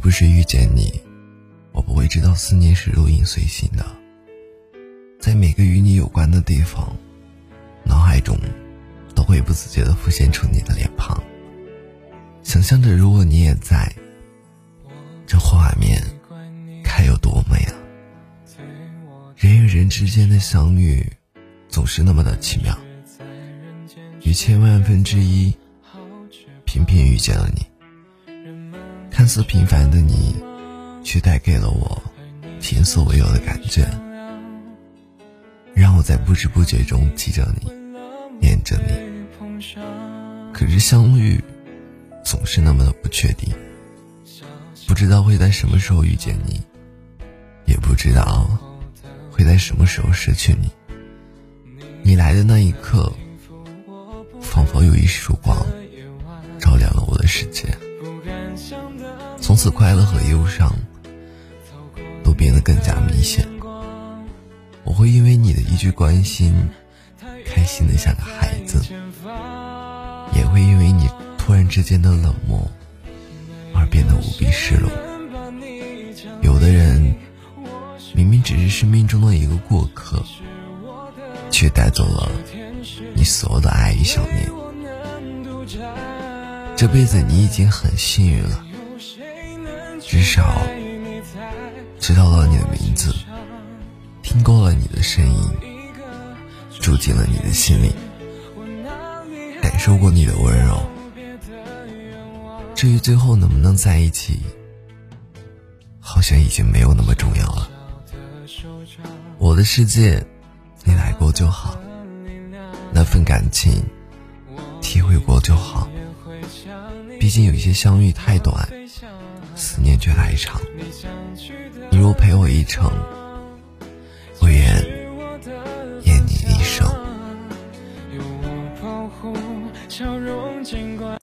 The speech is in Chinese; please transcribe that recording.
不是遇见你，我不会知道思念是如影随形的，在每个与你有关的地方，脑海中都会不自觉地浮现出你的脸庞，想象着如果你也在，这画面该有多美啊！人与人之间的相遇，总是那么的奇妙，于千万分之一，偏偏遇见了你。看似平凡的你，却带给了我前所未有的感觉，让我在不知不觉中记着你，念着你。可是相遇总是那么的不确定，不知道会在什么时候遇见你，也不知道会在什么时候失去你。你来的那一刻，仿佛有一束光，照亮了我的世界。从此，快乐和忧伤都变得更加明显。我会因为你的一句关心，开心的像个孩子；也会因为你突然之间的冷漠，而变得无比失落。有的人明明只是生命中的一个过客，却带走了你所有的爱与想念。这辈子你已经很幸运了。至少知道了你的名字，听够了你的声音，住进了你的心里，感受过你的温柔。至于最后能不能在一起，好像已经没有那么重要了。我的世界，你来过就好，那份感情体会过就好。毕竟有些相遇太短。思念却太长，你若陪我一程。